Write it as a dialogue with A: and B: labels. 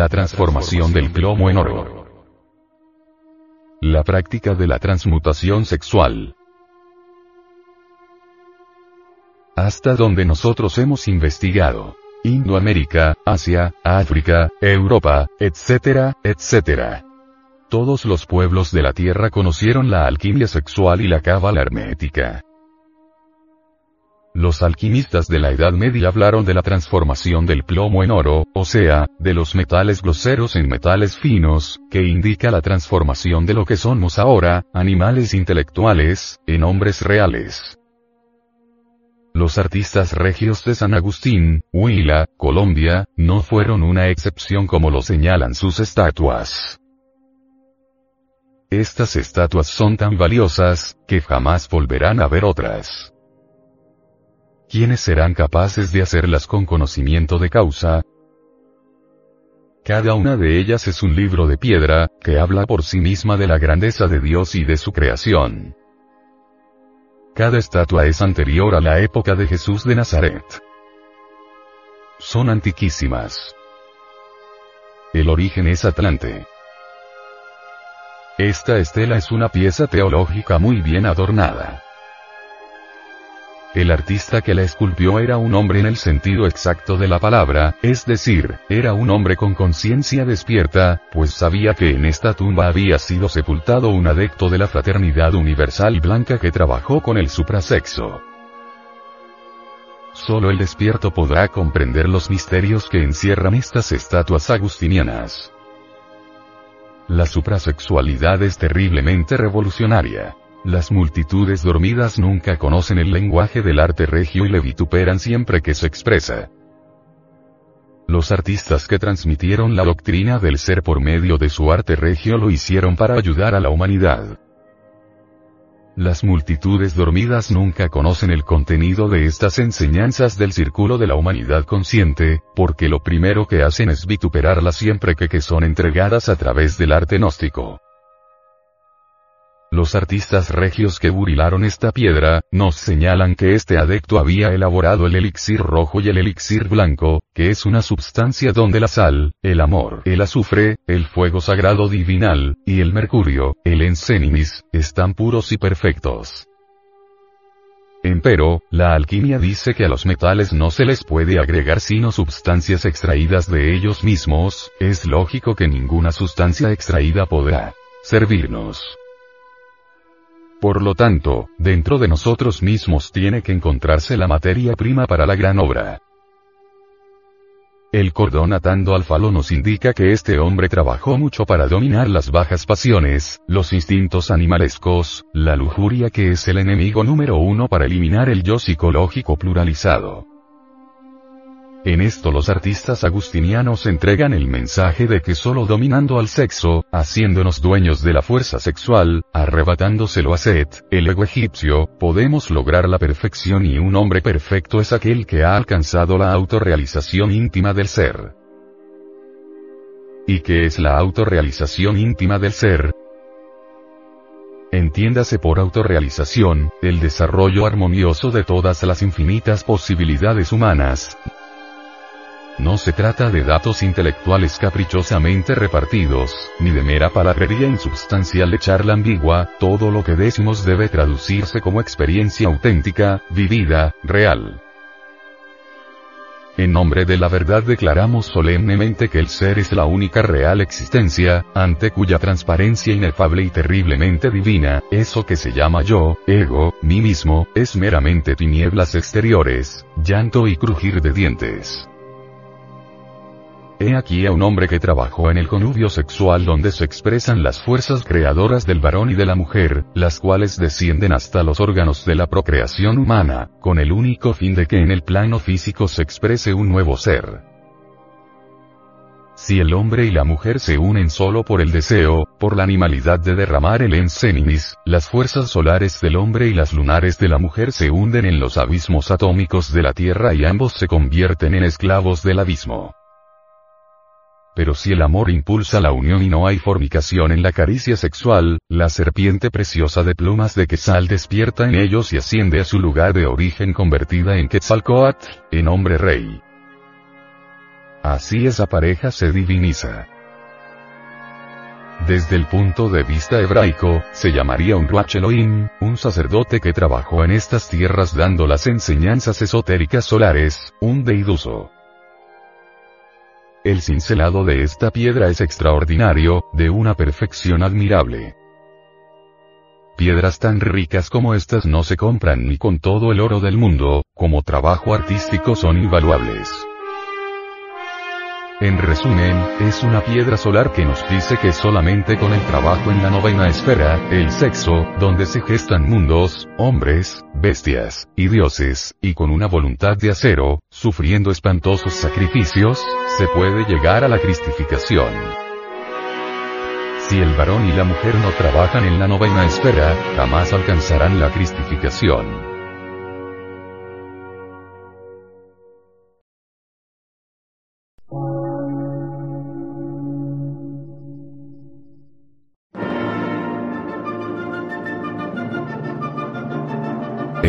A: La transformación del plomo en oro. La práctica de la transmutación sexual. Hasta donde nosotros hemos investigado. Indoamérica, Asia, África, Europa, etcétera, etcétera. Todos los pueblos de la Tierra conocieron la alquimia sexual y la cábala hermética. Los alquimistas de la Edad Media hablaron de la transformación del plomo en oro, o sea, de los metales groseros en metales finos, que indica la transformación de lo que somos ahora, animales intelectuales, en hombres reales. Los artistas regios de San Agustín, Huila, Colombia, no fueron una excepción como lo señalan sus estatuas. Estas estatuas son tan valiosas, que jamás volverán a ver otras. ¿Quiénes serán capaces de hacerlas con conocimiento de causa? Cada una de ellas es un libro de piedra, que habla por sí misma de la grandeza de Dios y de su creación. Cada estatua es anterior a la época de Jesús de Nazaret. Son antiquísimas. El origen es Atlante. Esta estela es una pieza teológica muy bien adornada. El artista que la esculpió era un hombre en el sentido exacto de la palabra, es decir, era un hombre con conciencia despierta, pues sabía que en esta tumba había sido sepultado un adepto de la fraternidad universal blanca que trabajó con el suprasexo. Solo el despierto podrá comprender los misterios que encierran estas estatuas agustinianas. La suprasexualidad es terriblemente revolucionaria. Las multitudes dormidas nunca conocen el lenguaje del arte regio y le vituperan siempre que se expresa. Los artistas que transmitieron la doctrina del ser por medio de su arte regio lo hicieron para ayudar a la humanidad. Las multitudes dormidas nunca conocen el contenido de estas enseñanzas del círculo de la humanidad consciente, porque lo primero que hacen es vituperarlas siempre que, que son entregadas a través del arte gnóstico. Los artistas regios que burilaron esta piedra, nos señalan que este adecto había elaborado el elixir rojo y el elixir blanco, que es una substancia donde la sal, el amor, el azufre, el fuego sagrado divinal, y el mercurio, el encénimis, están puros y perfectos. Empero, la alquimia dice que a los metales no se les puede agregar sino sustancias extraídas de ellos mismos, es lógico que ninguna sustancia extraída podrá servirnos. Por lo tanto, dentro de nosotros mismos tiene que encontrarse la materia prima para la gran obra. El cordón atando al falo nos indica que este hombre trabajó mucho para dominar las bajas pasiones, los instintos animalescos, la lujuria que es el enemigo número uno para eliminar el yo psicológico pluralizado. En esto los artistas agustinianos entregan el mensaje de que solo dominando al sexo, haciéndonos dueños de la fuerza sexual, arrebatándoselo a Set, el ego egipcio, podemos lograr la perfección y un hombre perfecto es aquel que ha alcanzado la autorrealización íntima del ser. ¿Y qué es la autorrealización íntima del ser? Entiéndase por autorrealización, el desarrollo armonioso de todas las infinitas posibilidades humanas, no se trata de datos intelectuales caprichosamente repartidos, ni de mera palabrería insubstancial de charla ambigua, todo lo que decimos debe traducirse como experiencia auténtica, vivida, real. En nombre de la verdad declaramos solemnemente que el ser es la única real existencia, ante cuya transparencia inefable y terriblemente divina, eso que se llama yo, ego, mí mismo, es meramente tinieblas exteriores, llanto y crujir de dientes. He aquí a un hombre que trabajó en el conubio sexual donde se expresan las fuerzas creadoras del varón y de la mujer, las cuales descienden hasta los órganos de la procreación humana, con el único fin de que en el plano físico se exprese un nuevo ser. Si el hombre y la mujer se unen solo por el deseo, por la animalidad de derramar el enseninis, las fuerzas solares del hombre y las lunares de la mujer se hunden en los abismos atómicos de la Tierra y ambos se convierten en esclavos del abismo. Pero si el amor impulsa la unión y no hay fornicación en la caricia sexual, la serpiente preciosa de plumas de Quetzal despierta en ellos y asciende a su lugar de origen convertida en Quetzalcoatl, en hombre rey. Así esa pareja se diviniza. Desde el punto de vista hebraico, se llamaría un Ruach Elohim, un sacerdote que trabajó en estas tierras dando las enseñanzas esotéricas solares, un deiduso. El cincelado de esta piedra es extraordinario, de una perfección admirable. Piedras tan ricas como estas no se compran ni con todo el oro del mundo, como trabajo artístico son invaluables. En resumen, es una piedra solar que nos dice que solamente con el trabajo en la novena esfera, el sexo, donde se gestan mundos, hombres, bestias, y dioses, y con una voluntad de acero, sufriendo espantosos sacrificios, se puede llegar a la cristificación. Si el varón y la mujer no trabajan en la novena esfera, jamás alcanzarán la cristificación.